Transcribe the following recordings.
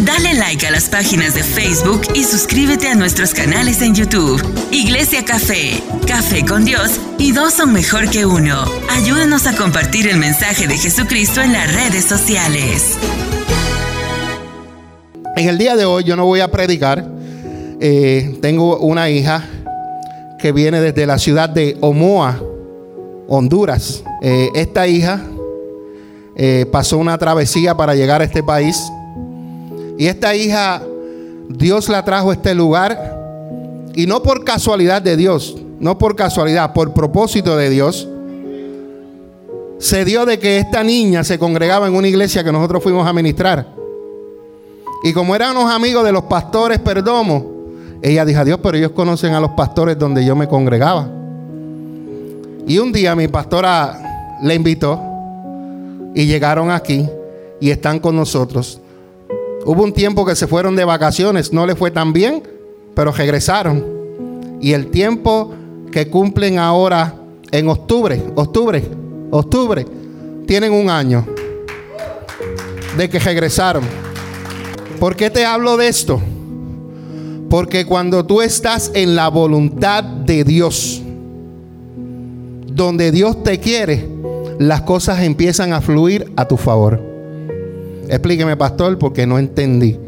Dale like a las páginas de Facebook y suscríbete a nuestros canales en YouTube. Iglesia Café, Café con Dios y dos son mejor que uno. Ayúdanos a compartir el mensaje de Jesucristo en las redes sociales. En el día de hoy yo no voy a predicar. Eh, tengo una hija que viene desde la ciudad de Omoa, Honduras. Eh, esta hija eh, pasó una travesía para llegar a este país. Y esta hija, Dios la trajo a este lugar. Y no por casualidad de Dios, no por casualidad, por propósito de Dios. Se dio de que esta niña se congregaba en una iglesia que nosotros fuimos a ministrar. Y como eran unos amigos de los pastores Perdomo, ella dijo, Dios, pero ellos conocen a los pastores donde yo me congregaba. Y un día mi pastora le invitó y llegaron aquí y están con nosotros. Hubo un tiempo que se fueron de vacaciones, no le fue tan bien, pero regresaron. Y el tiempo que cumplen ahora en octubre, octubre, octubre, tienen un año de que regresaron. ¿Por qué te hablo de esto? Porque cuando tú estás en la voluntad de Dios, donde Dios te quiere, las cosas empiezan a fluir a tu favor. Explíqueme, pastor, porque no entendí.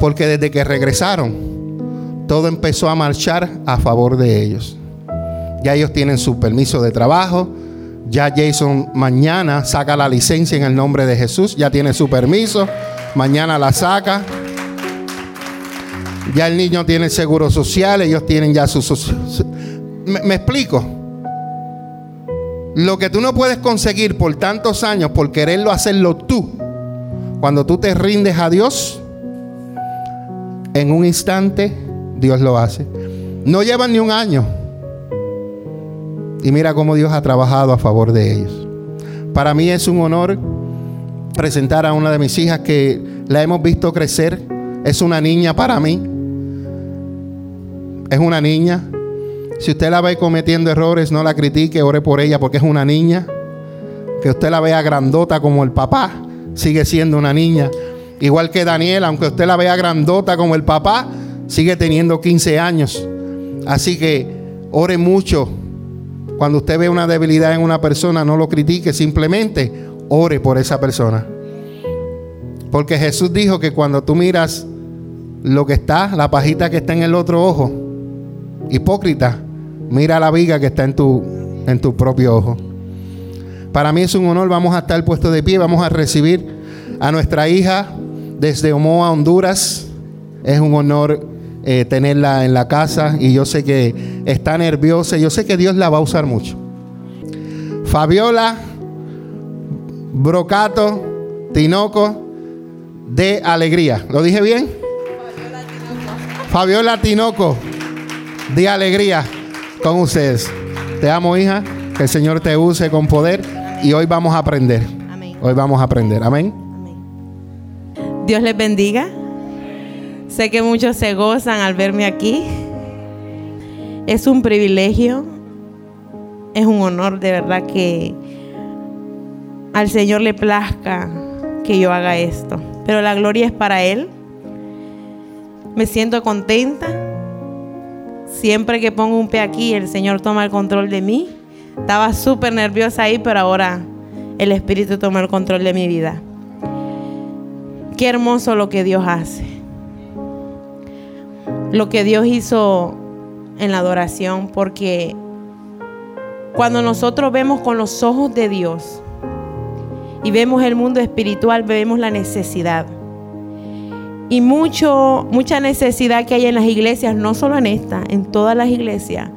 Porque desde que regresaron, todo empezó a marchar a favor de ellos. Ya ellos tienen su permiso de trabajo. Ya Jason mañana saca la licencia en el nombre de Jesús. Ya tiene su permiso. Mañana la saca. Ya el niño tiene seguro social, ellos tienen ya su... me, explico. Lo que tú no puedes conseguir por tantos años, por quererlo hacerlo tú, cuando tú te rindes a Dios, en un instante Dios lo hace. No llevan ni un año. Y mira cómo Dios ha trabajado a favor de ellos. Para mí es un honor presentar a una de mis hijas que la hemos visto crecer. Es una niña para mí es una niña. Si usted la ve cometiendo errores, no la critique, ore por ella porque es una niña. Que usted la vea grandota como el papá, sigue siendo una niña. Igual que Daniel, aunque usted la vea grandota como el papá, sigue teniendo 15 años. Así que ore mucho. Cuando usted ve una debilidad en una persona, no lo critique, simplemente ore por esa persona. Porque Jesús dijo que cuando tú miras lo que está, la pajita que está en el otro ojo, Hipócrita, mira la viga que está en tu, en tu propio ojo. Para mí es un honor, vamos a estar puestos de pie, vamos a recibir a nuestra hija desde Omoa, Honduras. Es un honor eh, tenerla en la casa y yo sé que está nerviosa, yo sé que Dios la va a usar mucho. Fabiola Brocato Tinoco de Alegría. ¿Lo dije bien? Fabiola Tinoco de alegría con ustedes. Te amo, hija. Que el Señor te use con poder. Y hoy vamos a aprender. Hoy vamos a aprender. Amén. Dios les bendiga. Sé que muchos se gozan al verme aquí. Es un privilegio. Es un honor de verdad que al Señor le plazca que yo haga esto. Pero la gloria es para Él. Me siento contenta Siempre que pongo un pie aquí, el Señor toma el control de mí. Estaba súper nerviosa ahí, pero ahora el Espíritu toma el control de mi vida. Qué hermoso lo que Dios hace. Lo que Dios hizo en la adoración, porque cuando nosotros vemos con los ojos de Dios y vemos el mundo espiritual, vemos la necesidad y mucho, mucha necesidad que hay en las iglesias, no solo en esta, en todas las iglesias,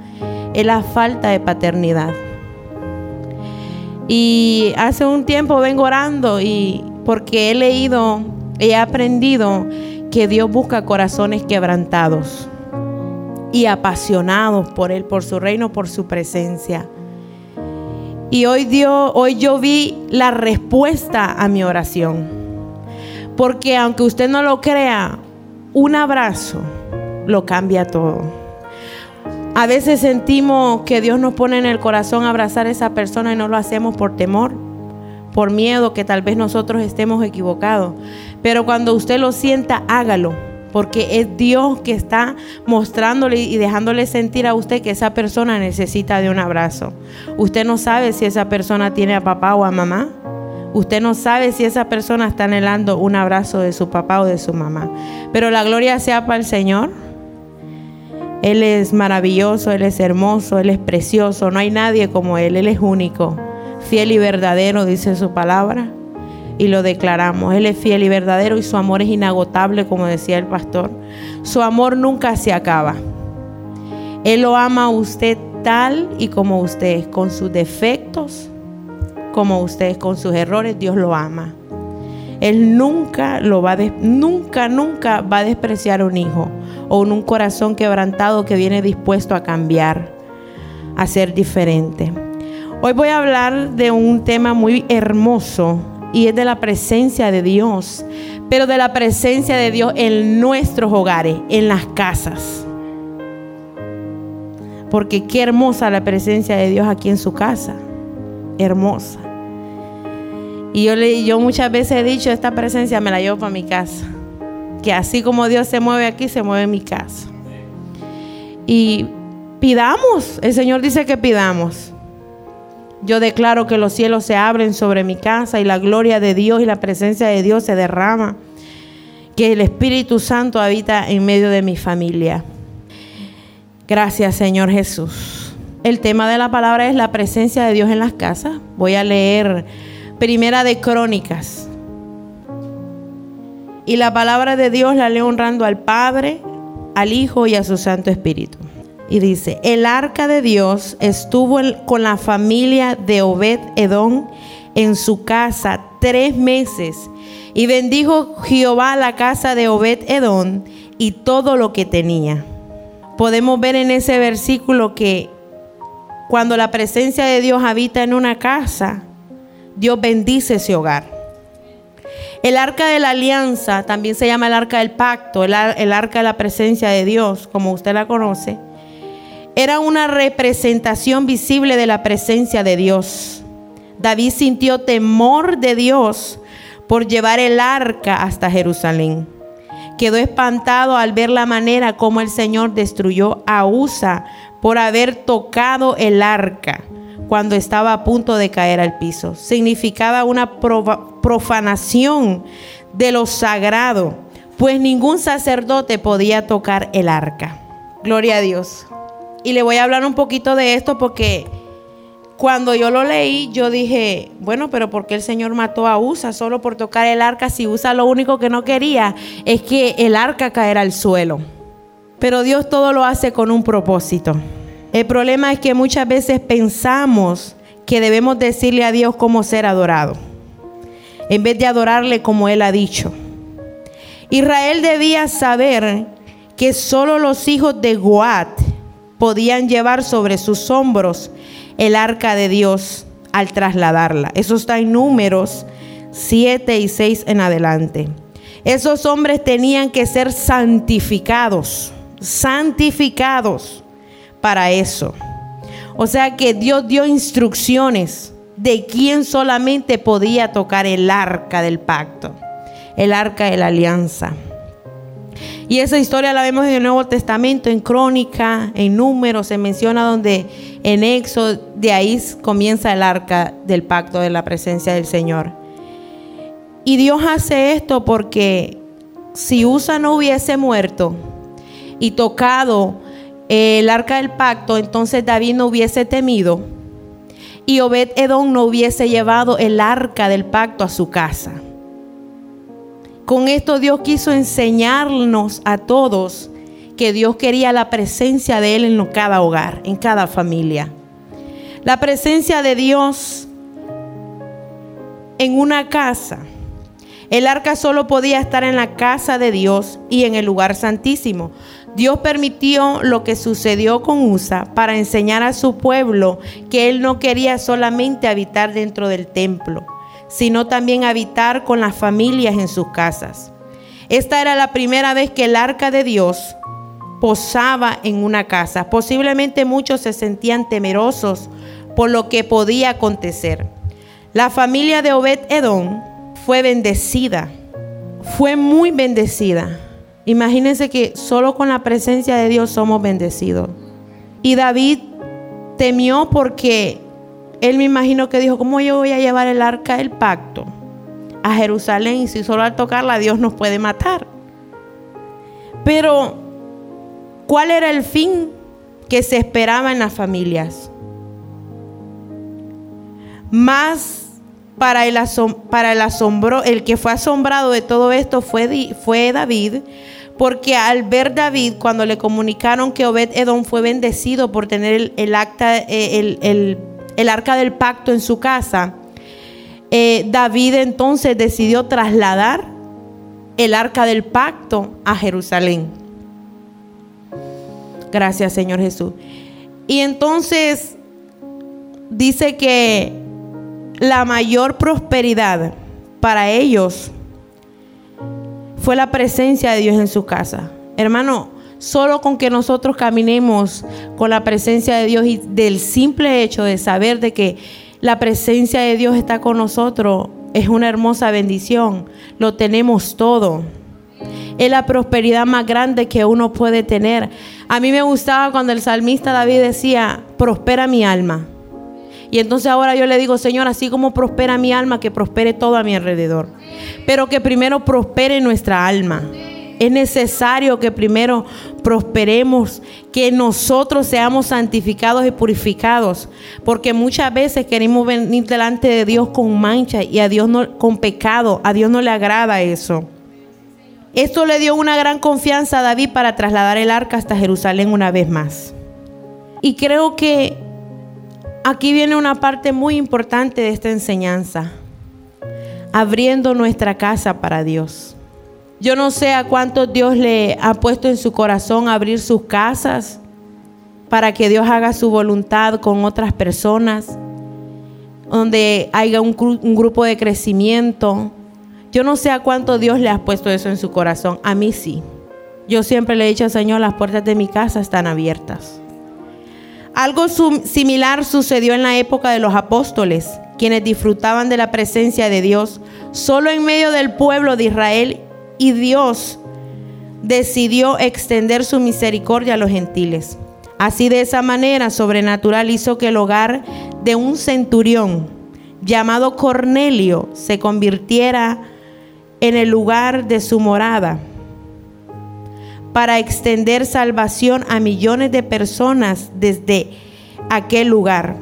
es la falta de paternidad. Y hace un tiempo vengo orando y porque he leído, he aprendido que Dios busca corazones quebrantados y apasionados por Él, por su reino, por su presencia. Y hoy, Dios, hoy yo vi la respuesta a mi oración. Porque aunque usted no lo crea, un abrazo lo cambia todo. A veces sentimos que Dios nos pone en el corazón abrazar a esa persona y no lo hacemos por temor, por miedo que tal vez nosotros estemos equivocados. Pero cuando usted lo sienta, hágalo. Porque es Dios que está mostrándole y dejándole sentir a usted que esa persona necesita de un abrazo. Usted no sabe si esa persona tiene a papá o a mamá. Usted no sabe si esa persona está anhelando un abrazo de su papá o de su mamá. Pero la gloria sea para el Señor. Él es maravilloso, Él es hermoso, Él es precioso. No hay nadie como Él, Él es único. Fiel y verdadero, dice su palabra. Y lo declaramos. Él es fiel y verdadero y su amor es inagotable, como decía el pastor. Su amor nunca se acaba. Él lo ama a usted tal y como usted es, con sus defectos, como usted con sus errores, Dios lo ama. Él nunca lo va a nunca nunca va a despreciar un hijo o un corazón quebrantado que viene dispuesto a cambiar, a ser diferente. Hoy voy a hablar de un tema muy hermoso y es de la presencia de Dios, pero de la presencia de Dios en nuestros hogares, en las casas. Porque qué hermosa la presencia de Dios aquí en su casa. Hermosa. Y yo, yo muchas veces he dicho, esta presencia me la llevo para mi casa. Que así como Dios se mueve aquí, se mueve en mi casa. Y pidamos, el Señor dice que pidamos. Yo declaro que los cielos se abren sobre mi casa y la gloria de Dios y la presencia de Dios se derrama. Que el Espíritu Santo habita en medio de mi familia. Gracias Señor Jesús. El tema de la palabra es la presencia de Dios en las casas. Voy a leer Primera de Crónicas. Y la palabra de Dios la leo honrando al Padre, al Hijo y a su Santo Espíritu. Y dice, el arca de Dios estuvo con la familia de Obed Edom en su casa tres meses. Y bendijo Jehová la casa de Obed Edom y todo lo que tenía. Podemos ver en ese versículo que cuando la presencia de Dios habita en una casa, Dios bendice ese hogar. El arca de la alianza también se llama el arca del pacto, el, arca de la presencia de Dios, como usted la conoce. Era una representación visible de la presencia de Dios. David sintió temor de Dios por llevar el arca hasta Jerusalén. Quedó espantado al ver la manera como el Señor destruyó a Usa por haber tocado el arca cuando estaba a punto de caer al piso. Significaba una profanación de lo sagrado, pues ningún sacerdote podía tocar el arca. Gloria a Dios. Y le voy a hablar un poquito de esto porque cuando yo lo leí, yo dije, bueno, pero ¿por qué el Señor mató a Usa solo por tocar el arca si Usa lo único que no quería es que el arca caera al suelo? Pero Dios todo lo hace con un propósito. El problema es que muchas veces pensamos que debemos decirle a Dios cómo ser adorado, en vez de adorarle como Él ha dicho. Israel debía saber que solo los hijos de Goat podían llevar sobre sus hombros el arca de Dios al trasladarla. Eso está en números 7 y 6 en adelante. Esos hombres tenían que ser santificados, santificados para eso. O sea que Dios dio instrucciones de quién solamente podía tocar el arca del pacto, el arca de la alianza. Y esa historia la vemos en el Nuevo Testamento, en Crónica, en Números, se menciona donde en Éxodo, de ahí comienza el arca del pacto de la presencia del Señor. Y Dios hace esto porque si Usa no hubiese muerto y tocado el arca del pacto, entonces David no hubiese temido y Obed Edom no hubiese llevado el arca del pacto a su casa. Con esto Dios quiso enseñarnos a todos que Dios quería la presencia de Él en cada hogar, en cada familia. La presencia de Dios en una casa. El arca solo podía estar en la casa de Dios y en el lugar santísimo. Dios permitió lo que sucedió con Usa para enseñar a su pueblo que él no quería solamente habitar dentro del templo, sino también habitar con las familias en sus casas. Esta era la primera vez que el arca de Dios posaba en una casa. Posiblemente muchos se sentían temerosos por lo que podía acontecer. La familia de Obed Edom fue bendecida, fue muy bendecida. Imagínense que solo con la presencia de Dios somos bendecidos. Y David temió porque él me imagino que dijo, ¿cómo yo voy a llevar el arca del pacto a Jerusalén? Y si solo al tocarla Dios nos puede matar. Pero, ¿cuál era el fin que se esperaba en las familias? Más para el, para el asombro, el que fue asombrado de todo esto fue, fue David, porque al ver David, cuando le comunicaron que Obed Edom fue bendecido por tener el, acta, eh, el, arca del pacto en su casa, eh, David entonces decidió trasladar el arca del pacto a Jerusalén. Gracias, Señor Jesús. Y entonces dice que la mayor prosperidad para ellos fue la presencia de Dios en su casa. Hermano, solo con que nosotros caminemos con la presencia de Dios y del simple hecho de saber de que la presencia de Dios está con nosotros es una hermosa bendición. Lo tenemos todo. Es la prosperidad más grande que uno puede tener. A mí me gustaba cuando el salmista David decía, prospera mi alma. Y entonces ahora yo le digo, Señor, así como prospera mi alma, que prospere todo a mi alrededor. Pero que primero prospere nuestra alma. Es necesario que primero prosperemos, que nosotros seamos santificados y purificados, porque muchas veces queremos venir delante de Dios con mancha y a Dios no con pecado, a Dios no le agrada eso. Esto le dio una gran confianza a David para trasladar el arca hasta Jerusalén una vez más. Y creo que aquí viene una parte muy importante de esta enseñanza, abriendo nuestra casa para Dios. Yo no sé a cuántos Dios le ha puesto en su corazón abrir sus casas para que Dios haga su voluntad con otras personas, donde haya un, un grupo de crecimiento, yo no sé a cuánto Dios le ha puesto eso en su corazón. A mí sí. Yo siempre le he dicho, Señor, las puertas de mi casa están abiertas. Algo similar sucedió en la época de los apóstoles, quienes disfrutaban de la presencia de Dios solo en medio del pueblo de Israel y Dios decidió extender su misericordia a los gentiles. Así de esa manera sobrenatural hizo que el hogar de un centurión llamado Cornelio se convirtiera en el lugar de su morada para extender salvación a millones de personas desde aquel lugar.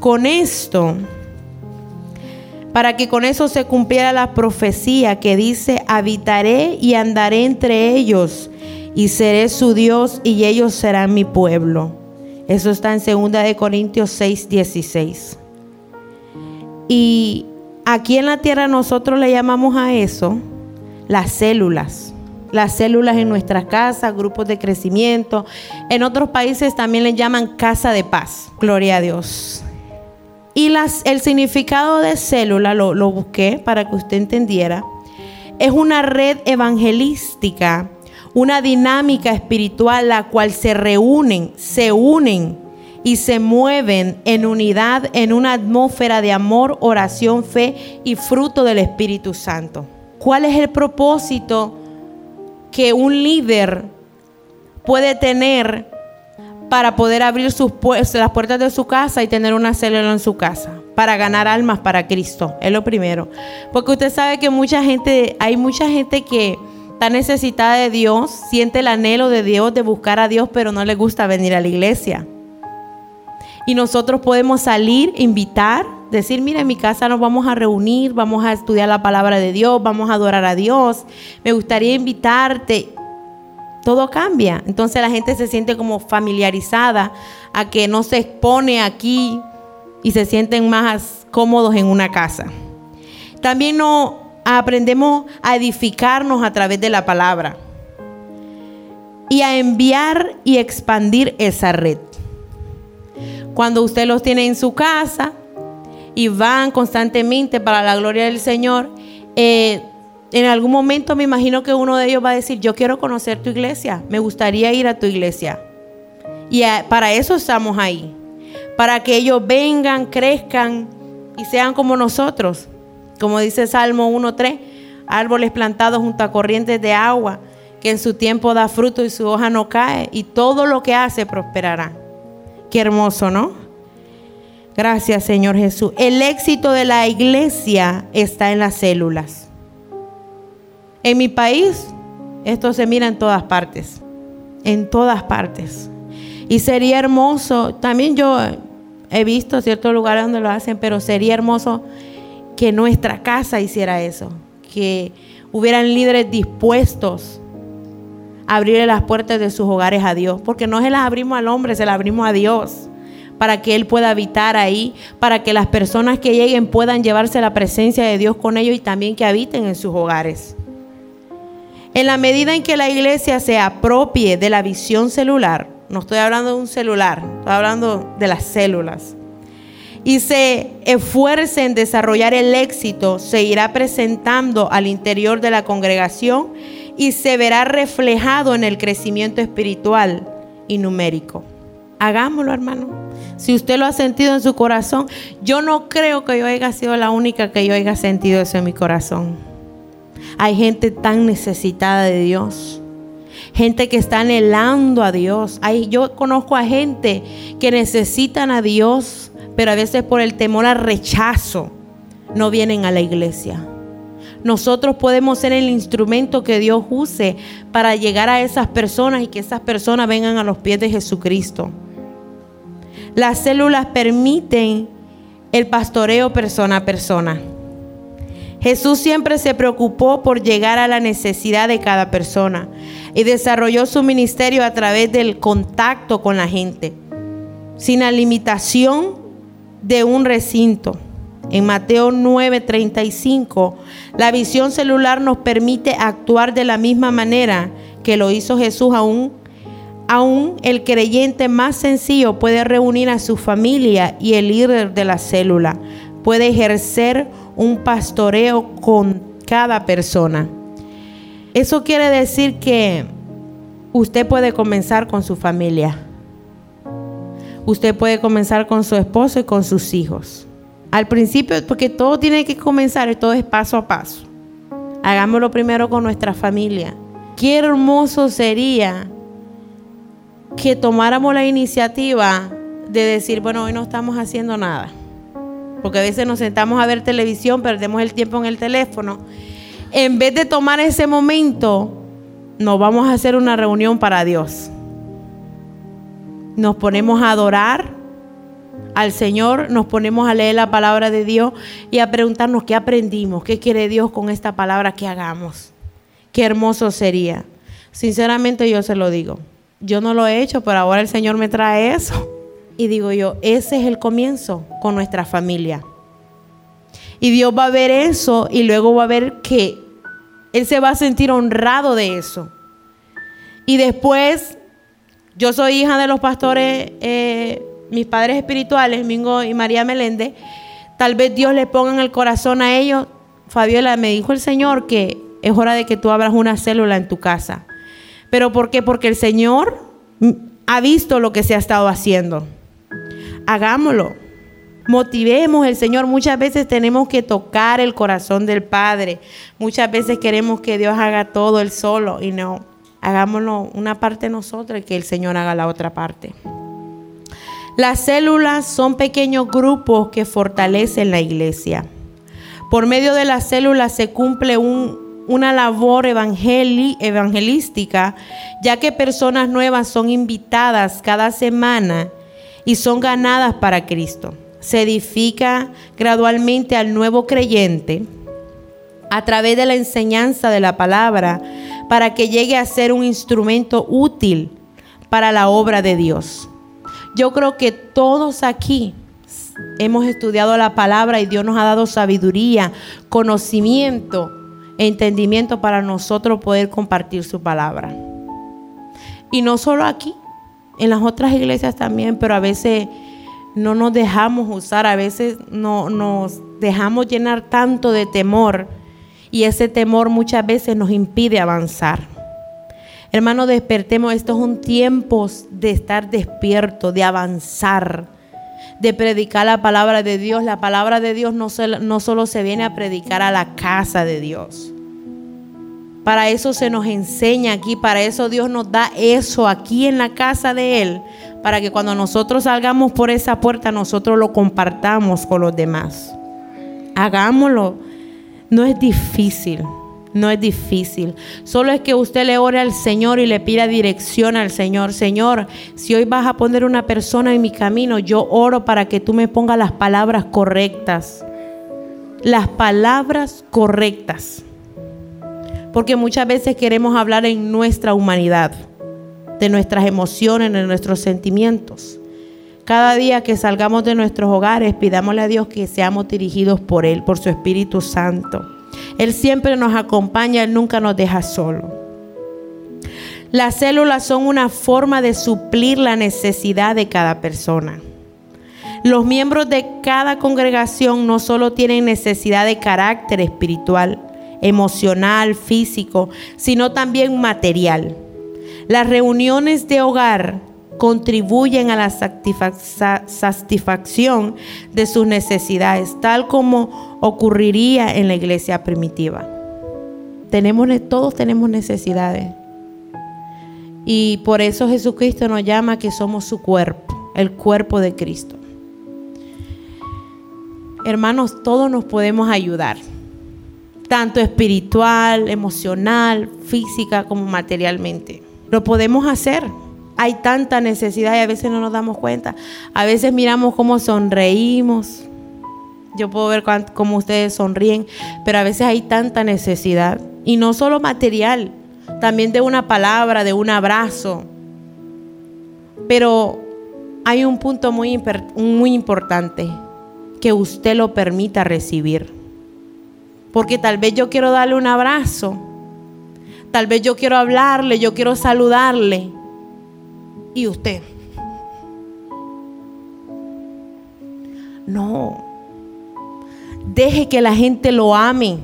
Con esto, para que con eso se cumpliera la profecía que dice, habitaré y andaré entre ellos y seré su Dios y ellos serán mi pueblo. Eso está en 2 de Corintios 6, 16. Y Aquí en la tierra nosotros le llamamos a eso las células. Las células en nuestras casas, grupos de crecimiento. En otros países también le llaman casa de paz. Gloria a Dios. Y las, el significado de célula, lo, lo busqué para que usted entendiera, es una red evangelística, una dinámica espiritual la cual se reúnen, se unen y se mueven en unidad en una atmósfera de amor, oración, fe y fruto del Espíritu Santo. ¿Cuál es el propósito que un líder puede tener para poder abrir las puertas de su casa y tener una célula en su casa? Para ganar almas para Cristo, es lo primero. Porque usted sabe que mucha gente, hay mucha gente que está necesitada de Dios, siente el anhelo de Dios, de buscar a Dios, pero no le gusta venir a la iglesia. Y nosotros podemos salir, invitar, decir, mira, en mi casa nos vamos a reunir, vamos a estudiar la palabra de Dios, vamos a adorar a Dios. Me gustaría invitarte. Todo cambia. Entonces la gente se siente como familiarizada a que no se expone aquí y se sienten más cómodos en una casa. También no aprendemos a edificarnos a través de la palabra y a enviar y expandir esa red. Cuando usted los tiene en su casa y van constantemente para la gloria del Señor, eh, en algún momento me imagino que uno de ellos va a decir, yo quiero conocer tu iglesia, me gustaría ir a tu iglesia. Y para eso estamos ahí, para que ellos vengan, crezcan, y sean como nosotros. Como dice Salmo 1.3, árboles plantados junto a corrientes de agua, que en su tiempo da fruto y su hoja no cae, y todo lo que hace prosperará. Qué hermoso, ¿no? Gracias, Señor Jesús. El éxito de la iglesia está en las células. En mi país, esto se mira en todas partes. En todas partes. Y sería hermoso, también yo he visto ciertos lugares donde lo hacen, pero sería hermoso que nuestra casa hiciera eso. Que hubieran líderes dispuestos a abrirle las puertas de sus hogares a Dios. Porque no se las abrimos al hombre, se las abrimos a Dios para que Él pueda habitar ahí, para que las personas que lleguen puedan llevarse la presencia de Dios con ellos y también que habiten en sus hogares. En la medida en que la iglesia se apropie de la visión celular, no estoy hablando de un celular, estoy hablando de las células, y se esfuerce en desarrollar el éxito, se irá presentando al interior de la congregación y se verá reflejado en el crecimiento espiritual y numérico. Hagámoslo, hermano. Si usted lo ha sentido en su corazón, yo no creo que yo haya sido la única que yo haya sentido eso en mi corazón. Hay gente tan necesitada de Dios. Gente que está anhelando a Dios. Hay, yo conozco a gente que necesitan a Dios, pero a veces por el temor al rechazo no vienen a la iglesia. Nosotros podemos ser el instrumento que Dios use para llegar a esas personas y que esas personas vengan a los pies de Jesucristo. Las células permiten el pastoreo persona a persona. Jesús siempre se preocupó por llegar a la necesidad de cada persona y desarrolló su ministerio a través del contacto con la gente, sin la limitación de un recinto. En Mateo 9:35, la visión celular nos permite actuar de la misma manera que lo hizo Jesús aún Aún el creyente más sencillo puede reunir a su familia y el líder de la célula puede ejercer un pastoreo con cada persona. Eso quiere decir que usted puede comenzar con su familia. Usted puede comenzar con su esposo y con sus hijos. Al principio, porque todo tiene que comenzar todo es paso a paso. Hagámoslo primero con nuestra familia. Qué hermoso sería que tomáramos la iniciativa de decir, bueno, hoy no estamos haciendo nada. Porque a veces nos sentamos a ver televisión, perdemos el tiempo en el teléfono. En vez de tomar ese momento, nos vamos a hacer una reunión para Dios. Nos ponemos a adorar al Señor, nos ponemos a leer la palabra de Dios y a preguntarnos qué aprendimos, qué quiere Dios con esta palabra que hagamos. Qué hermoso sería. Sinceramente yo se lo digo. Yo no lo he hecho, pero ahora el Señor me trae eso. Y digo yo, ese es el comienzo con nuestra familia. Y Dios va a ver eso y luego va a ver que Él se va a sentir honrado de eso. Y después, yo soy hija de los pastores, eh, mis padres espirituales, Mingo y María Meléndez. Tal vez Dios le ponga en el corazón a ellos. Fabiola, me dijo el Señor que es hora de que tú abras una célula en tu casa. ¿Pero por qué? Porque el Señor ha visto lo que se ha estado haciendo. Hagámoslo. Motivemos el Señor. Muchas veces tenemos que tocar el corazón del Padre. Muchas veces queremos que Dios haga todo él solo y no. Hagámoslo una parte nosotros y que el Señor haga la otra parte. Las células son pequeños grupos que fortalecen la iglesia. Por medio de las células se cumple un una labor evangelística, ya que personas nuevas son invitadas cada semana y son ganadas para Cristo. Se edifica gradualmente al nuevo creyente a través de la enseñanza de la palabra para que llegue a ser un instrumento útil para la obra de Dios. Yo creo que todos aquí hemos estudiado la palabra y Dios nos ha dado sabiduría, conocimiento entendimiento para nosotros poder compartir su palabra. Y no solo aquí, en las otras iglesias también, pero a veces no nos dejamos usar, a veces no, nos dejamos llenar tanto de temor y ese temor muchas veces nos impide avanzar. Hermano, despertemos, esto es un tiempo de estar despierto, de avanzar, de predicar la palabra de Dios. La palabra de Dios no, solo se viene a predicar a la casa de Dios. Para eso se nos enseña aquí, para eso Dios nos da eso aquí en la casa de Él, para que cuando nosotros salgamos por esa puerta nosotros lo compartamos con los demás. Hagámoslo. No es difícil. No es difícil. Solo es que usted le ore al Señor y le pida dirección al Señor. Señor, si hoy vas a poner una persona en mi camino, yo oro para que tú me pongas las palabras correctas. Las palabras correctas. Porque muchas veces queremos hablar en nuestra humanidad, de nuestras emociones, de nuestros sentimientos. Cada día que salgamos de nuestros hogares, pidámosle a Dios que seamos dirigidos por Él, por su Espíritu Santo él siempre nos acompaña, Él nunca nos deja solo. Las células son una forma de suplir la necesidad de cada persona. Los miembros de cada congregación no solo tienen necesidad de carácter espiritual, emocional, físico, sino también material. Las reuniones de hogar contribuyen a la satisfacción de sus necesidades, tal como ocurriría en la iglesia primitiva. Tenemos, todos tenemos necesidades. Y por eso Jesucristo nos llama que somos su cuerpo, el cuerpo de Cristo. Hermanos, todos nos podemos ayudar, tanto espiritual, emocional, física como materialmente. Lo podemos hacer hay tanta necesidad y a veces no nos damos cuenta. A veces miramos cómo sonreímos. Yo puedo ver cómo ustedes sonríen, pero a veces hay tanta necesidad. Y no solo material, también de una palabra, de un abrazo. Pero hay un punto muy, muy importante, que usted lo permita recibir. Porque tal vez yo quiero darle un abrazo, tal vez yo quiero hablarle, yo quiero saludarle, y usted. No. Deje que la gente lo ame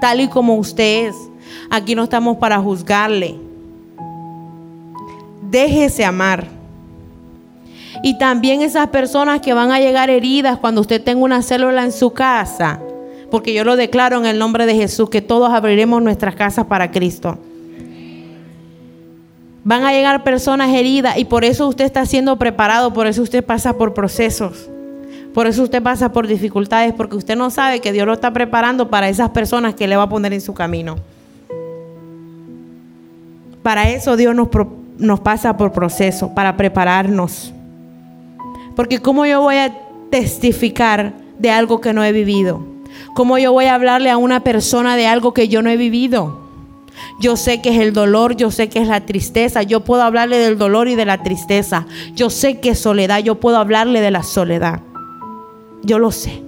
tal y como usted es. Aquí no estamos para juzgarle. Déjese amar. Y también esas personas que van a llegar heridas cuando usted tenga una célula en su casa. Porque yo lo declaro en el nombre de Jesús que todos abriremos nuestras casas para Cristo. Van a llegar personas heridas y por eso usted está siendo preparado, por eso usted pasa por procesos. Por eso usted pasa por dificultades, porque usted no sabe que Dios lo está preparando para esas personas que le va a poner en su camino. Para eso Dios nos, pasa por proceso, para prepararnos. Porque ¿cómo yo voy a testificar de algo que no he vivido? ¿Cómo yo voy a hablarle a una persona de algo que yo no he vivido? Yo sé que es el dolor, yo sé que es la tristeza. Yo puedo hablarle del dolor y de la tristeza. Yo sé que es soledad, yo puedo hablarle de la soledad. Yo lo sé.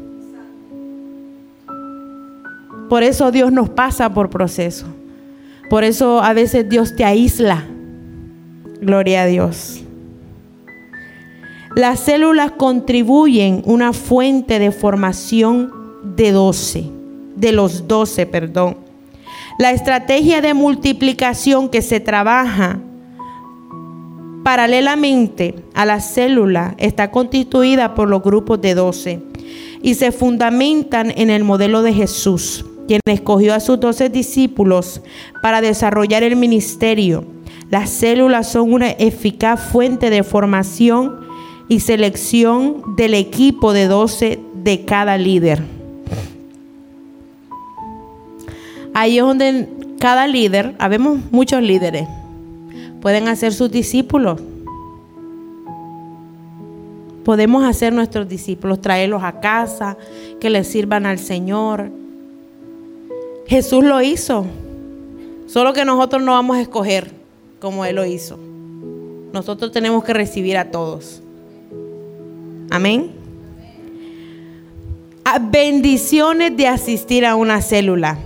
Por eso Dios nos pasa por proceso. Por eso a veces Dios te aísla. Gloria a Dios. Las células contribuyen una fuente de formación de 12, de los 12, perdón la estrategia de multiplicación que se trabaja paralelamente a la célula está constituida por los grupos de 12 y se fundamentan en el modelo de Jesús, quien escogió a sus 12 discípulos para desarrollar el ministerio. Las células son una eficaz fuente de formación y selección del equipo de 12 de cada líder. Ahí es donde cada líder, habemos muchos líderes, pueden hacer sus discípulos. Podemos hacer nuestros discípulos, traerlos a casa, que les sirvan al Señor. Jesús lo hizo, solo que nosotros no vamos a escoger como Él lo hizo. Nosotros tenemos que recibir a todos. Amén. bendiciones de asistir a una célula.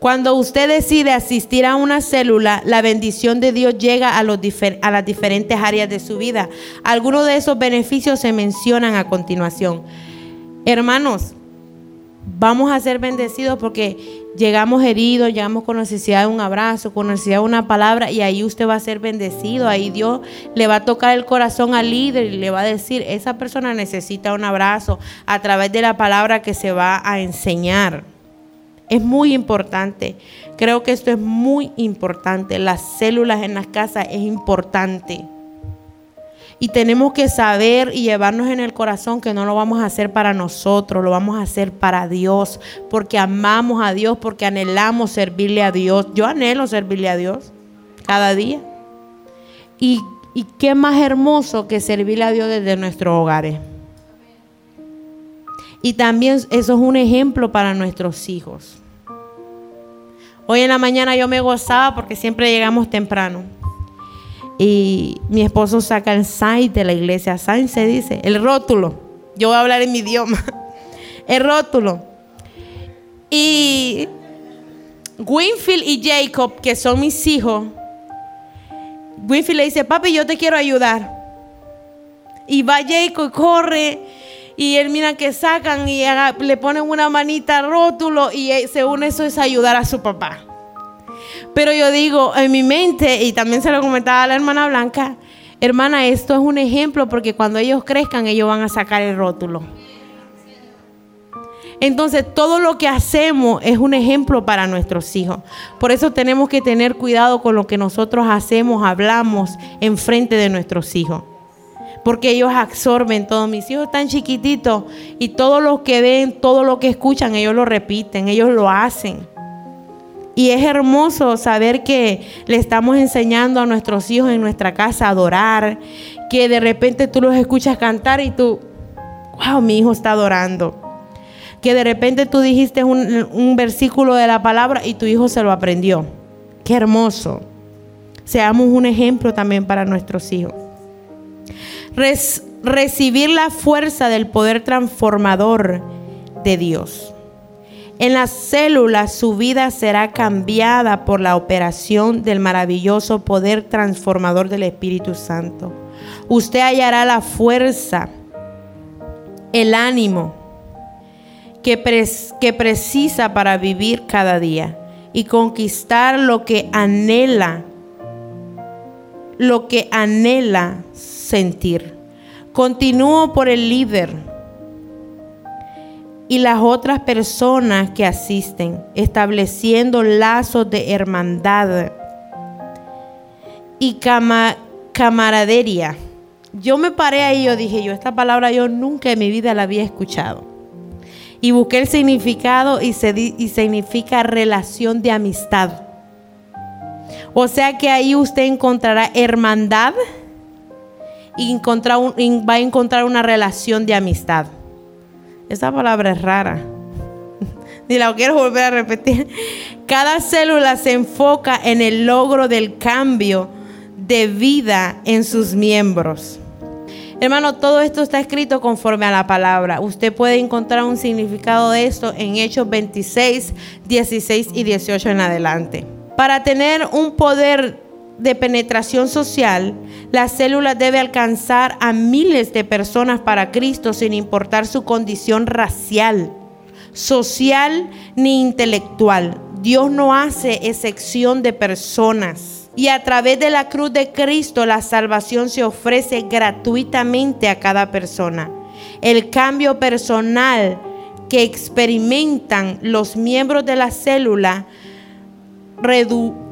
Cuando usted decide asistir a una célula, la bendición de Dios llega a, las diferentes áreas de su vida. Algunos de esos beneficios se mencionan a continuación. Hermanos, vamos a ser bendecidos porque llegamos heridos, llegamos con necesidad de un abrazo, con necesidad de una palabra y ahí usted va a ser bendecido. Ahí Dios le va a tocar el corazón al líder y le va a decir, esa persona necesita un abrazo a través de la palabra que se va a enseñar. Es muy importante. Creo que esto es muy importante. Las células en las casas es importante. Y tenemos que saber y llevarnos en el corazón que no lo vamos a hacer para nosotros, lo vamos a hacer para Dios, porque amamos a Dios, porque anhelamos servirle a Dios. Yo anhelo servirle a Dios cada día. Y, qué más hermoso que servirle a Dios desde nuestros hogares. Y también eso es un ejemplo para nuestros hijos. Hoy en la mañana yo me gozaba porque siempre llegamos temprano. Y mi esposo saca el sign de la iglesia. Sign se dice, el rótulo. Yo voy a hablar en mi idioma. El rótulo. Y Winfield y Jacob, que son mis hijos, Winfield le dice, papi, yo te quiero ayudar. Y va Jacob y corre. Y él mira que sacan y le ponen una manita rótulo y según eso es ayudar a su papá. Pero yo digo, en mi mente, y también se lo comentaba a la hermana Blanca, hermana, esto es un ejemplo porque cuando ellos crezcan, ellos van a sacar el rótulo. Entonces, todo lo que hacemos es un ejemplo para nuestros hijos. Por eso tenemos que tener cuidado con lo que nosotros hacemos, hablamos en frente de nuestros hijos. Porque ellos absorben todo. Mis hijos están chiquititos y todo lo que ven, todo lo que escuchan, ellos lo repiten, ellos lo hacen. Y es hermoso saber que le estamos enseñando a nuestros hijos en nuestra casa a adorar, que de repente tú los escuchas cantar y tú, wow, mi hijo está adorando. Que de repente tú dijiste un, versículo de la palabra y tu hijo se lo aprendió. Qué hermoso. Seamos un ejemplo también para nuestros hijos. Recibir la fuerza del poder transformador de Dios. En las células su vida será cambiada por la operación del maravilloso poder transformador del Espíritu Santo. Usted hallará la fuerza, el ánimo que, precisa para vivir cada día y conquistar lo que anhela, lo que anhela sentir. Continúo por el líder y las otras personas que asisten, estableciendo lazos de hermandad y camaradería. Yo me paré ahí y yo dije, yo esta palabra yo nunca en mi vida la había escuchado. Y busqué el significado y, significa relación de amistad. O sea que ahí usted encontrará hermandad y, va a encontrar una relación de amistad. Esa palabra es rara. Ni la quiero volver a repetir. Cada célula se enfoca en el logro del cambio de vida en sus miembros. Hermano, todo esto está escrito conforme a la palabra. Usted puede encontrar un significado de esto en Hechos 26, 16 y 18 en adelante. Para tener un poder de penetración social, la célula debe alcanzar a miles de personas para Cristo sin importar su condición racial, social ni intelectual. Dios no hace excepción de personas. Y a través de la cruz de Cristo la salvación se ofrece gratuitamente a cada persona. El cambio personal que experimentan los miembros de la célula reduce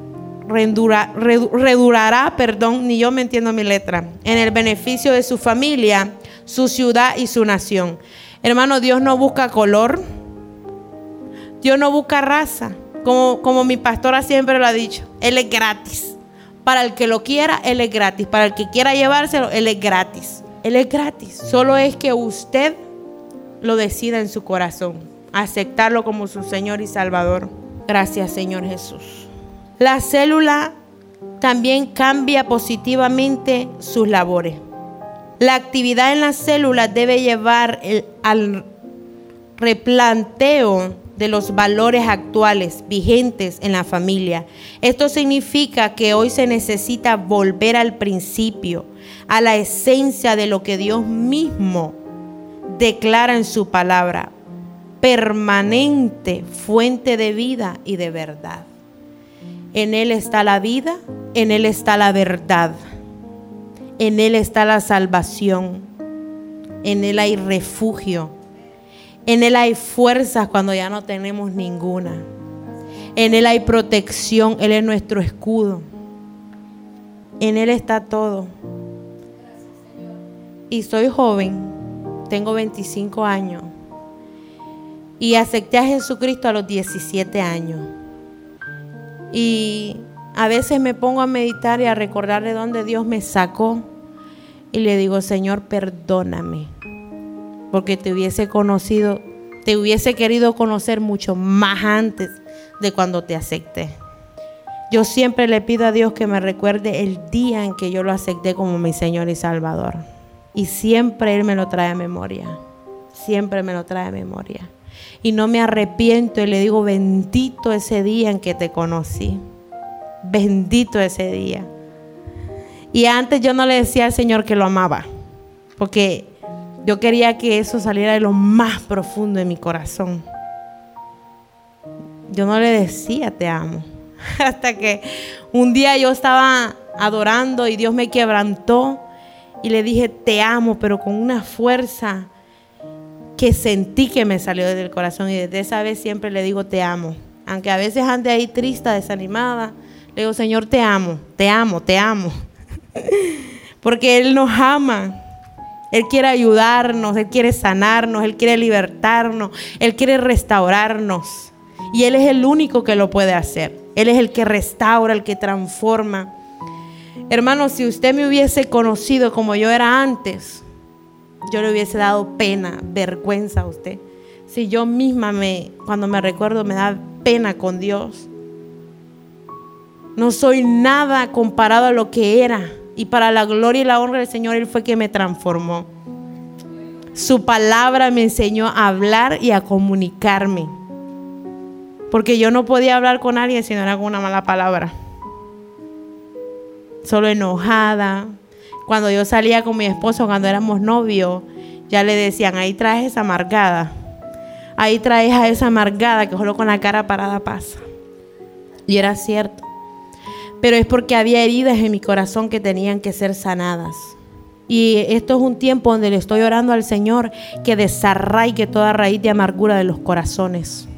redurará, perdón, ni yo me entiendo mi letra, en el beneficio de su familia, su ciudad y su nación. Hermano, Dios no busca color, Dios no busca raza, como, como mi pastora siempre lo ha dicho, Él es gratis. Para el que lo quiera, Él es gratis. Para el que quiera llevárselo, Él es gratis. Él es gratis. Solo es que usted lo decida en su corazón, aceptarlo como su Señor y Salvador. Gracias, Señor Jesús. La célula también cambia positivamente sus labores. La actividad en la célula debe llevar al replanteo de los valores actuales vigentes en la familia. Esto significa que hoy se necesita volver al principio, a la esencia de lo que Dios mismo declara en su palabra permanente, fuente de vida y de verdad. En Él está la vida, en Él está la verdad, en Él está la salvación, en Él hay refugio, en Él hay fuerzas cuando ya no tenemos ninguna, en Él hay protección, Él es nuestro escudo, en Él está todo. Y soy joven, tengo 25 años y acepté a Jesucristo a los 17 años. Y a veces me pongo a meditar y a recordar de dónde Dios me sacó. Y le digo, Señor, perdóname. Porque te hubiese conocido, te hubiese querido conocer mucho más antes de cuando te acepté. Yo siempre le pido a Dios que me recuerde el día en que yo lo acepté como mi Señor y Salvador. Y siempre Él me lo trae a memoria. Siempre me lo trae a memoria y no me arrepiento y le digo, bendito ese día en que te conocí. Bendito ese día. Y antes yo no le decía al Señor que lo amaba, porque yo quería que eso saliera de lo más profundo de mi corazón. Yo no le decía te amo. Hasta que un día yo estaba adorando y Dios me quebrantó y le dije te amo, pero con una fuerza que sentí que me salió desde el corazón y desde esa vez siempre le digo te amo. Aunque a veces ande ahí triste, desanimada, le digo, Señor, te amo, te amo, te amo. Porque Él nos ama. Él quiere ayudarnos, Él quiere sanarnos, Él quiere libertarnos, Él quiere restaurarnos. Y Él es el único que lo puede hacer. Él es el que restaura, el que transforma. Hermano, si usted me hubiese conocido como yo era antes, yo le hubiese dado pena, vergüenza a usted. Si yo misma me, cuando me recuerdo, me da pena con Dios. No soy nada comparado a lo que era. Y para la gloria y la honra del Señor, Él fue quien me transformó. Su palabra me enseñó a hablar y a comunicarme. Porque yo no podía hablar con alguien si no era con una mala palabra. Solo enojada, cuando yo salía con mi esposo, cuando éramos novios, ya le decían, ahí traes esa amargada. Ahí traes a esa amargada que solo con la cara parada pasa. Y era cierto. Pero es porque había heridas en mi corazón que tenían que ser sanadas. Y esto es un tiempo donde le estoy orando al Señor que desarraigue toda raíz de amargura de los corazones,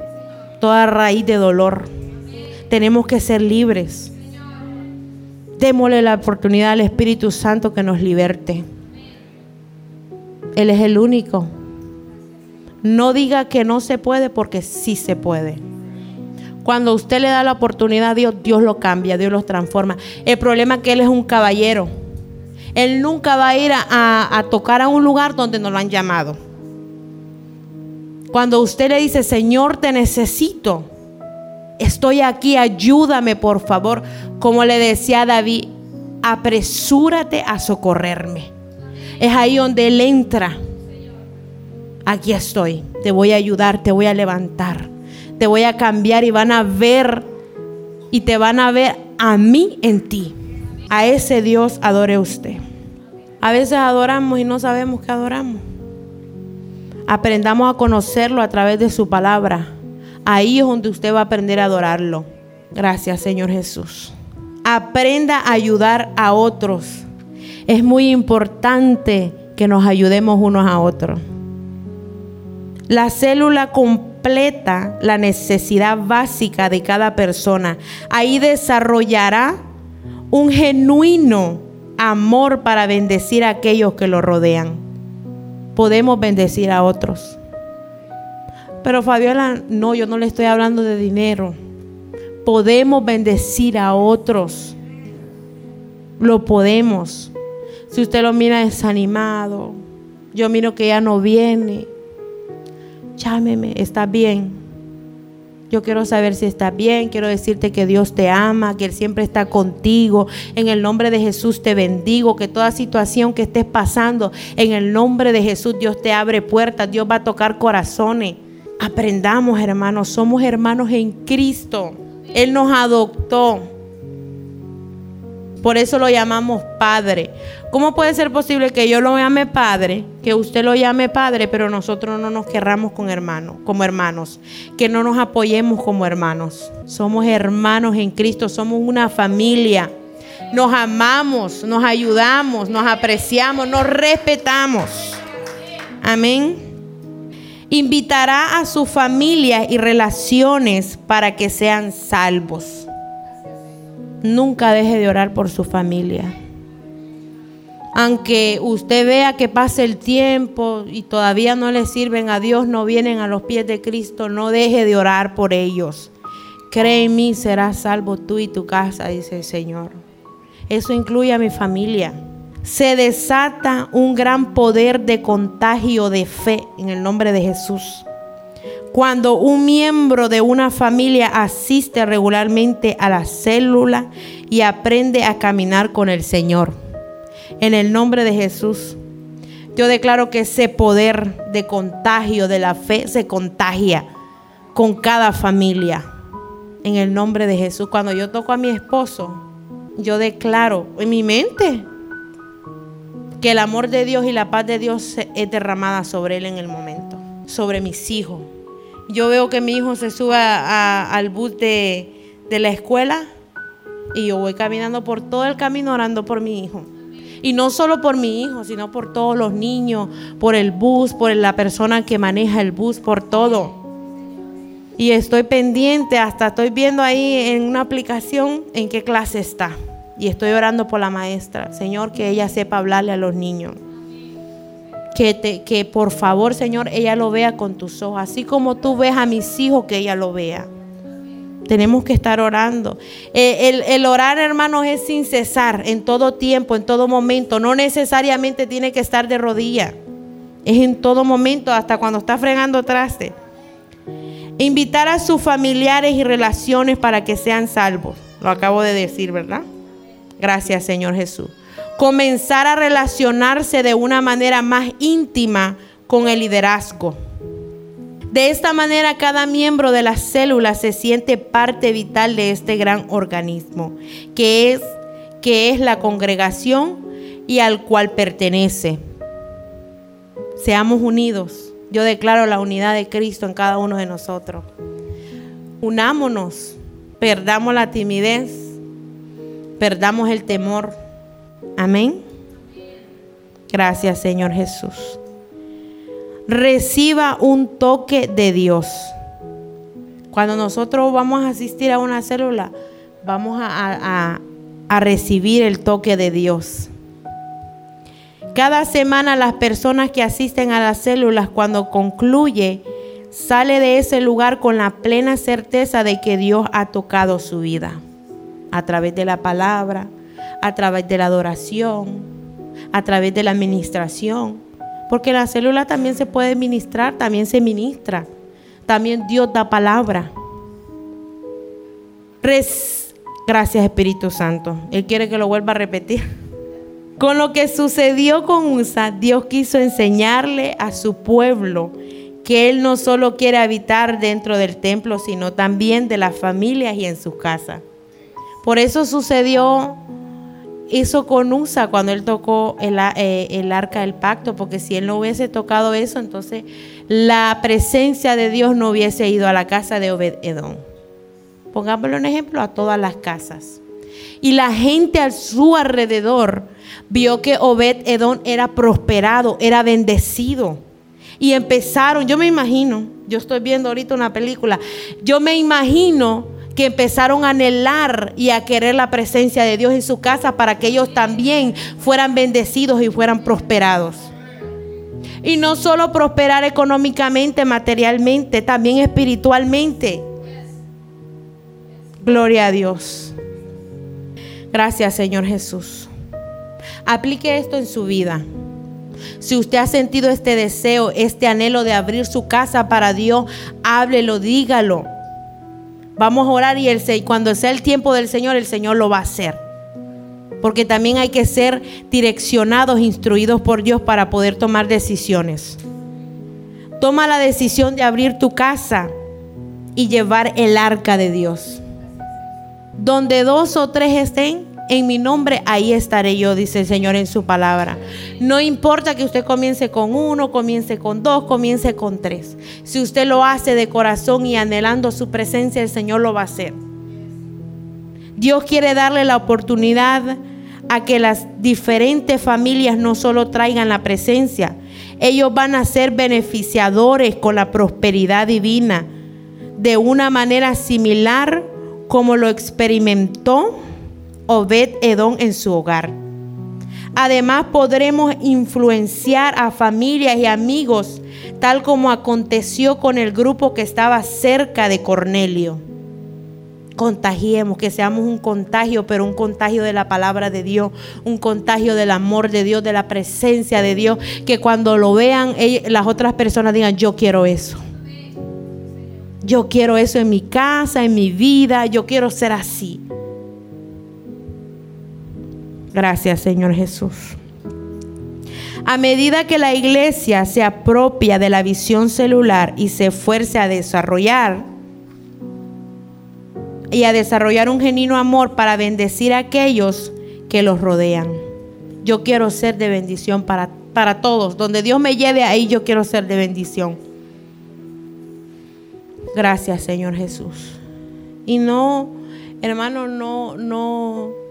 toda raíz de dolor. Tenemos que ser libres. Démosle la oportunidad al Espíritu Santo que nos liberte. Él es el único. No diga que no se puede porque sí se puede. Cuando usted le da la oportunidad a Dios, Dios lo cambia, Dios lo transforma. El problema es que Él es un caballero. Él nunca va a ir a, a tocar a un lugar donde no lo han llamado. Cuando usted le dice, Señor, te necesito, estoy aquí, ayúdame por favor. Como le decía David, apresúrate a socorrerme. Es ahí donde Él entra. Aquí estoy, te voy a ayudar, te voy a levantar, te voy a cambiar y van a ver y te van a ver a mí en ti. A ese Dios adore usted. A veces adoramos y no sabemos que adoramos. Aprendamos a conocerlo a través de su palabra Ahí es donde usted va a aprender a adorarlo. Gracias, Señor Jesús. Aprenda a ayudar a otros. Es muy importante que nos ayudemos unos a otros. La célula completa la necesidad básica de cada persona. Ahí desarrollará un genuino amor para bendecir a aquellos que lo rodean. Podemos bendecir a otros. Pero Fabiola, no, yo no le estoy hablando de dinero. Podemos bendecir a otros. Lo podemos. Si usted lo mira desanimado, yo miro que ya no viene. Llámeme, está bien. Yo quiero saber si está bien, quiero decirte que Dios te ama, que Él siempre está contigo. En el nombre de Jesús te bendigo, que toda situación que estés pasando, en el nombre de Jesús Dios te abre puertas, Dios va a tocar corazones. Aprendamos, hermanos, somos hermanos en Cristo. Él nos adoptó. Por eso lo llamamos Padre. ¿Cómo puede ser posible que yo lo llame Padre, que usted lo llame Padre, pero nosotros no nos querramos con hermanos, como hermanos, que no nos apoyemos como hermanos? Somos hermanos en Cristo, somos una familia. Nos amamos, nos ayudamos, nos apreciamos, nos respetamos. Amén. Invitará a su familia y relaciones para que sean salvos. Nunca deje de orar por su familia. Aunque usted vea que pase el tiempo y todavía no le sirven a Dios, no vienen a los pies de Cristo, no deje de orar por ellos. Cree en mí, serás salvo tú y tu casa, dice el Señor. Eso incluye a mi familia. Se desata un gran poder de contagio de fe en el nombre de Jesús. Cuando un miembro de una familia asiste regularmente a la célula y aprende a caminar con el Señor. En el nombre de Jesús, yo declaro que ese poder de contagio de la fe se contagia con cada familia. En el nombre de Jesús, cuando yo toco a mi esposo, yo declaro en mi mente que el amor de Dios y la paz de Dios es derramada sobre él en el momento, sobre mis hijos yo veo que mi hijo se sube al bus de, de la escuela y yo voy caminando por todo el camino orando por mi hijo. Y no solo por mi hijo, sino por todos los niños, por el bus, por la persona que maneja el bus, por todo. Y estoy pendiente, hasta estoy viendo ahí en una aplicación en qué clase está. Y estoy orando por la maestra. Señor, que ella sepa hablarle a los niños que, que por favor, Señor, ella lo vea con tus ojos, así como tú ves a mis hijos, que ella lo vea. Tenemos que estar orando. Eh, el, el, orar, hermanos, es sin cesar, en todo tiempo, en todo momento. No necesariamente tiene que estar de rodilla. Es en todo momento, hasta cuando está fregando traste. Invitar a sus familiares y relaciones para que sean salvos. Lo acabo de decir, ¿verdad? Gracias, Señor Jesús comenzar a relacionarse de una manera más íntima con el liderazgo. De esta manera cada miembro de la célula se siente parte vital de este gran organismo, que es, que es la congregación y al cual pertenece. Seamos unidos. Yo declaro la unidad de Cristo en cada uno de nosotros. Unámonos, perdamos la timidez, perdamos el temor Amén. Gracias Señor Jesús. Reciba un toque de Dios. Cuando nosotros vamos a asistir a una célula, vamos a, recibir el toque de Dios. Cada semana las personas que asisten a las células cuando concluye, sale de ese lugar con la plena certeza de que Dios ha tocado su vida a través de la palabra, a través de la adoración, a través de la administración. Porque la célula también se puede ministrar, también se ministra. También Dios da palabra. Gracias Espíritu Santo. Él quiere que lo vuelva a repetir. Con lo que sucedió con Usa, Dios quiso enseñarle a su pueblo que Él no solo quiere habitar dentro del templo, sino también de las familias y en sus casas. Por eso sucedió hizo con Usa cuando él tocó eh, el, arca del pacto, porque si él no hubiese tocado eso, entonces la presencia de Dios no hubiese ido a la casa de Obed Edom. Pongámosle un ejemplo a todas las casas. Y la gente a su alrededor vio que Obed Edom era prosperado, era bendecido. Y empezaron, yo me imagino, yo estoy viendo ahorita una película, yo me imagino que empezaron a anhelar y a querer la presencia de Dios en su casa para que ellos también fueran bendecidos y fueran prosperados. Y no solo prosperar económicamente, materialmente, también espiritualmente. Gloria a Dios. Gracias Señor Jesús. Aplique esto en su vida. Si usted ha sentido este deseo, este anhelo de abrir su casa para Dios, háblelo, dígalo. Vamos a orar y el, cuando sea el tiempo del Señor, el Señor lo va a hacer. Porque también hay que ser direccionados, instruidos por Dios para poder tomar decisiones. Toma la decisión de abrir tu casa y llevar el arca de Dios. Donde dos o tres estén, en mi nombre, ahí estaré yo, dice el Señor en su palabra. No importa que usted comience con uno, comience con dos, comience con tres. Si usted lo hace de corazón y anhelando su presencia, el Señor lo va a hacer. Dios quiere darle la oportunidad a que las diferentes familias no solo traigan la presencia, ellos van a ser beneficiadores con la prosperidad divina de una manera similar como lo experimentó Obed Edom en su hogar. Además podremos influenciar a familias y amigos, tal como aconteció con el grupo que estaba cerca de Cornelio. Contagiemos, que seamos un contagio, pero un contagio de la palabra de Dios, un contagio del amor de Dios, de la presencia de Dios, que cuando lo vean las otras personas digan, yo quiero eso. Yo quiero eso en mi casa, en mi vida, yo quiero ser así. Gracias, Señor Jesús. A medida que la iglesia se apropia de la visión celular y se esfuerce a desarrollar y a desarrollar un genuino amor para bendecir a aquellos que los rodean. Yo quiero ser de bendición para, para todos. Donde Dios me lleve ahí, yo quiero ser de bendición. Gracias, Señor Jesús. Y no, hermano, no, no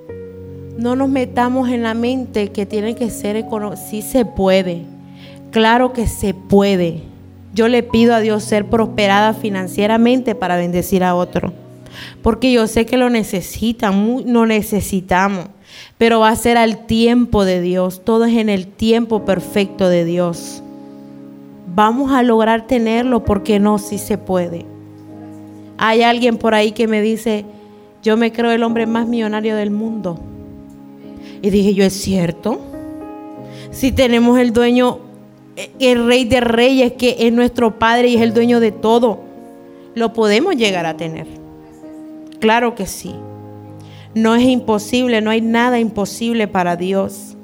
no nos metamos en la mente que tiene que ser económico. Sí se puede. Claro que se puede. Yo le pido a Dios ser prosperada financieramente para bendecir a otro. Porque yo sé que lo necesitan, no necesitamos. Pero va a ser al tiempo de Dios. Todo es en el tiempo perfecto de Dios. Vamos a lograr tenerlo porque no, sí se puede. Hay alguien por ahí que me dice, yo me creo el hombre más millonario del mundo. Y dije yo, ¿es cierto? Si tenemos el dueño, el rey de reyes, que es nuestro Padre y es el dueño de todo, lo podemos llegar a tener. Claro que sí. No es imposible, no hay nada imposible para Dios.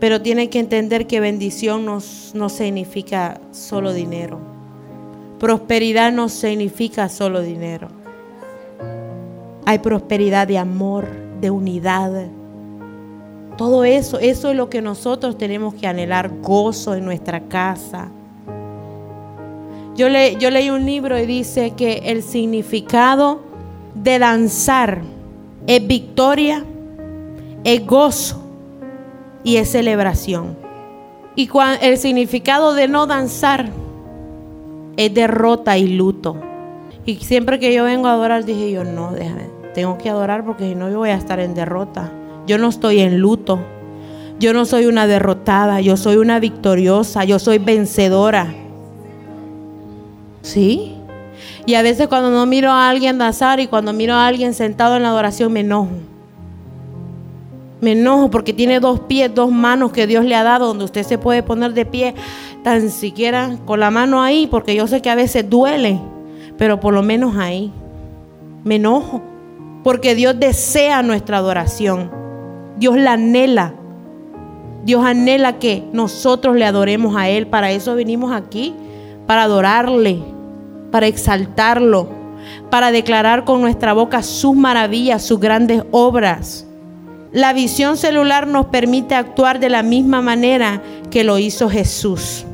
Pero tiene que entender que bendición no, no significa solo dinero. Prosperidad no significa solo dinero. Hay prosperidad de amor, de unidad. Todo eso, eso es lo que nosotros tenemos que anhelar, gozo en nuestra casa. Yo, le, yo leí un libro y dice que el significado de danzar es victoria, es gozo y es celebración. Y el significado de no danzar es derrota y luto. Y siempre que yo vengo a adorar, dije yo, no, déjame, tengo que adorar porque si no yo voy a estar en derrota. Yo no estoy en luto. Yo no soy una derrotada, yo soy una victoriosa, yo soy vencedora. ¿Sí? Y a veces cuando no miro a alguien danzar y cuando miro a alguien sentado en la adoración me enojo. Me enojo porque tiene dos pies, dos manos que Dios le ha dado donde usted se puede poner de pie tan siquiera con la mano ahí porque yo sé que a veces duele, pero por lo menos ahí. Me enojo. Porque Dios desea nuestra adoración. Dios la anhela. Dios anhela que nosotros le adoremos a Él. Para eso venimos aquí. Para adorarle. Para exaltarlo. Para declarar con nuestra boca sus maravillas, sus grandes obras. La visión celular nos permite actuar de la misma manera que lo hizo Jesús.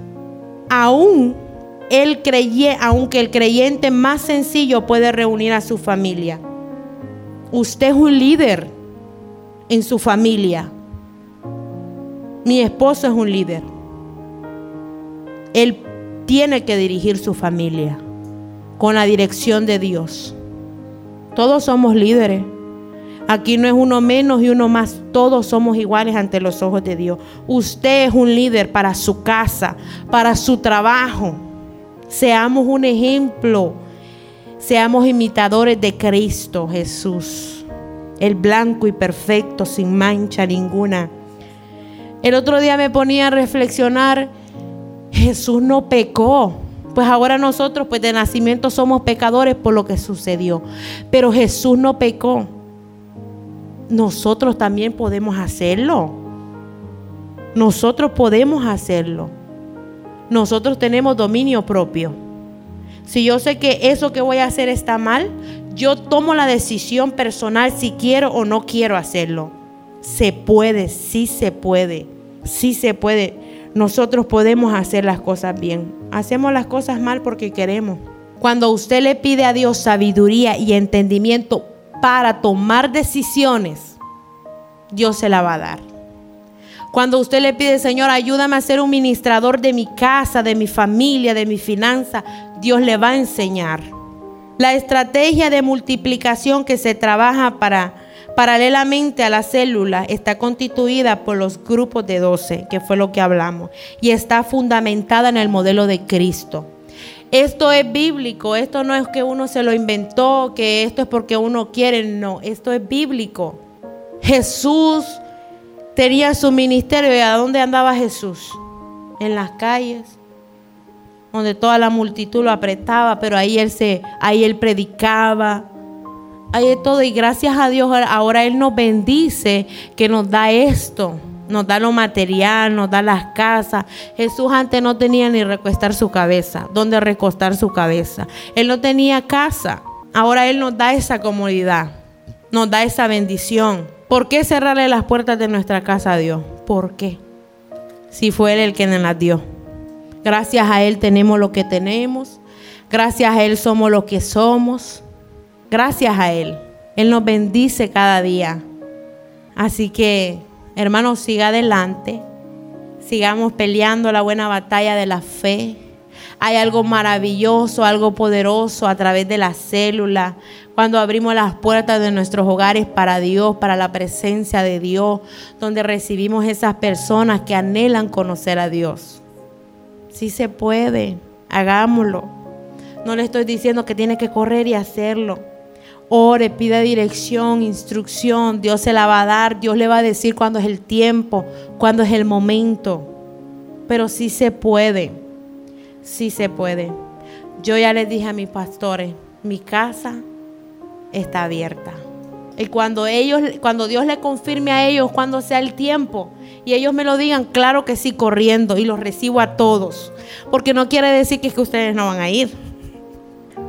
Aún él creyé, aunque el creyente más sencillo puede reunir a su familia. Usted es un líder en su familia. Mi esposo es un líder. Él tiene que dirigir su familia con la dirección de Dios. Todos somos líderes. Aquí no es uno menos y uno más. Todos somos iguales ante los ojos de Dios. Usted es un líder para su casa, para su trabajo. Seamos un ejemplo Seamos imitadores de Cristo Jesús, el blanco y perfecto, sin mancha ninguna. El otro día me ponía a reflexionar, Jesús no pecó. Pues ahora nosotros, pues de nacimiento somos pecadores por lo que sucedió. Pero Jesús no pecó. Nosotros también podemos hacerlo. Nosotros podemos hacerlo. Nosotros tenemos dominio propio. Si yo sé que eso que voy a hacer está mal, Yo tomo la decisión personal si quiero o no quiero hacerlo. Se puede, sí se puede, sí se puede. Nosotros podemos hacer las cosas bien. Hacemos las cosas mal porque queremos. Cuando usted le pide a Dios sabiduría y entendimiento para tomar decisiones, Dios se la va a dar. Cuando usted le pide, Señor, ayúdame a ser un ministrador de mi casa, de mi familia, de mi finanza, Dios le va a enseñar. La estrategia de multiplicación que se trabaja para paralelamente a la célula está constituida por los grupos de 12, que fue lo que hablamos, y está fundamentada en el modelo de Cristo. Esto es bíblico, esto no es que uno se lo inventó, que esto es porque uno quiere, no, esto es bíblico. Jesús tenía su ministerio y a dónde andaba Jesús? En las calles, donde toda la multitud lo apretaba, pero ahí él se, ahí él predicaba. Hay de todo y gracias a Dios ahora él nos bendice que nos da esto, nos da lo material, nos da las casas. Jesús antes no tenía ni recostar su cabeza, donde recostar su cabeza. Él no tenía casa. Ahora él nos da esa comodidad, nos da esa bendición. ¿Por qué cerrarle las puertas de nuestra casa a Dios? ¿Por qué? Si fue Él el que nos las dio. Gracias a Él tenemos lo que tenemos. Gracias a Él somos lo que somos. Gracias a Él. Él nos bendice cada día. Así que, hermanos, siga adelante. Sigamos peleando la buena batalla de la fe. Hay algo maravilloso, algo poderoso a través de la célula. Cuando abrimos las puertas de nuestros hogares para Dios, para la presencia de Dios, donde recibimos esas personas que anhelan conocer a Dios. Si se puede, hagámoslo. No le estoy diciendo que tiene que correr y hacerlo. Ore, pida dirección, instrucción. Dios se la va a dar. Dios le va a decir cuándo es el tiempo, cuándo es el momento. Pero sí se puede sí se puede. Yo ya les dije a mis pastores, mi casa está abierta. Y cuando ellos, cuando Dios le confirme a ellos cuando sea el tiempo y ellos me lo digan, claro que sí, corriendo y los recibo a todos. Porque no quiere decir que, es que ustedes no van a ir.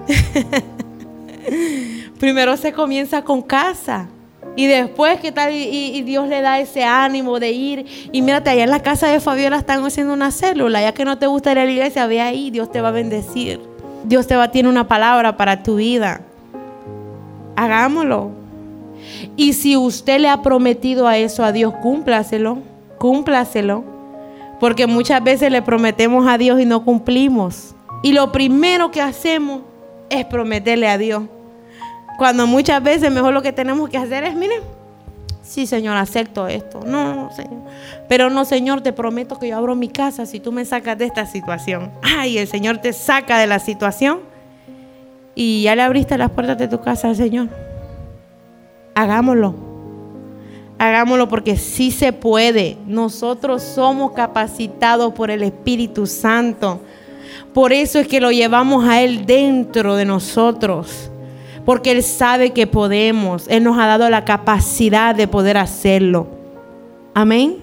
Primero se comienza con casa. Y después, ¿qué tal? Y, Dios le da ese ánimo de ir. Y mírate, allá en la casa de Fabiola están haciendo una célula. Ya que no te gusta ir a la iglesia, ve ahí, Dios te va a bendecir. Dios te va a tener una palabra para tu vida. Hagámoslo. Y si usted le ha prometido a eso a Dios, cúmplaselo. Cúmplaselo. Porque muchas veces le prometemos a Dios y no cumplimos. Y lo primero que hacemos es prometerle a Dios. Cuando muchas veces mejor lo que tenemos que hacer es, miren, sí Señor, acepto esto. No, Señor. Pero no, Señor, te prometo que yo abro mi casa si tú me sacas de esta situación. Ay, el Señor te saca de la situación y ya le abriste las puertas de tu casa al Señor. Hagámoslo. Hagámoslo porque sí se puede. Nosotros somos capacitados por el Espíritu Santo. Por eso es que lo llevamos a Él dentro de nosotros porque Él sabe que podemos. Él nos ha dado la capacidad de poder hacerlo. Amén.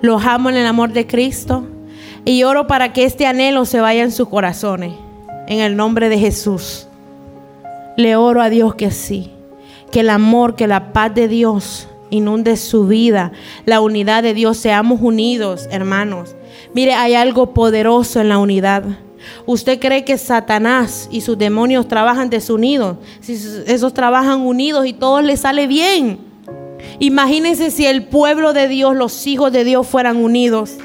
Los amo en el amor de Cristo y oro para que este anhelo se vaya en sus corazones. En el nombre de Jesús. Le oro a Dios que sí. Que el amor, que la paz de Dios inunde su vida. La unidad de Dios. Seamos unidos, hermanos. Mire, hay algo poderoso en la unidad. ¿Usted cree que Satanás y sus demonios trabajan desunidos? Si esos trabajan unidos y todo les sale bien. Imagínense si el pueblo de Dios, los hijos de Dios fueran unidos.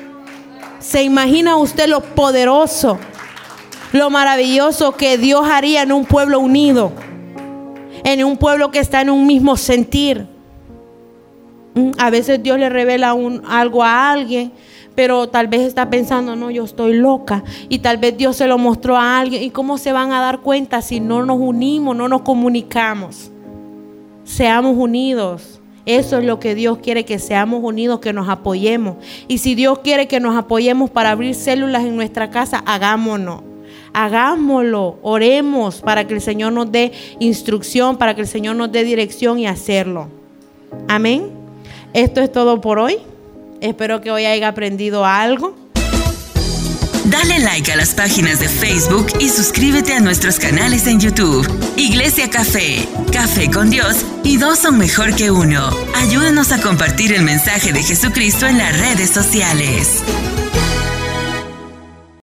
¿Se imagina usted lo poderoso, lo maravilloso que Dios haría en un pueblo unido? En un pueblo que está en un mismo sentir. Mm, a veces Dios le revela algo a alguien pero tal vez está pensando, no, yo estoy loca. Y tal vez Dios se lo mostró a alguien. ¿Y cómo se van a dar cuenta si no nos unimos, no nos comunicamos? Seamos unidos. Eso es lo que Dios quiere, que seamos unidos, que nos apoyemos. Y si Dios quiere que nos apoyemos para abrir células en nuestra casa, hagámonos. Hagámoslo, oremos para que el Señor nos dé instrucción, para que el Señor nos dé dirección y hacerlo. Amén. Esto es todo por hoy. Espero que hoy haya aprendido algo. Dale like a las páginas de Facebook y suscríbete a nuestros canales en YouTube. Iglesia Café, Café con Dios y dos son mejor que uno. Ayúdanos a compartir el mensaje de Jesucristo en las redes sociales.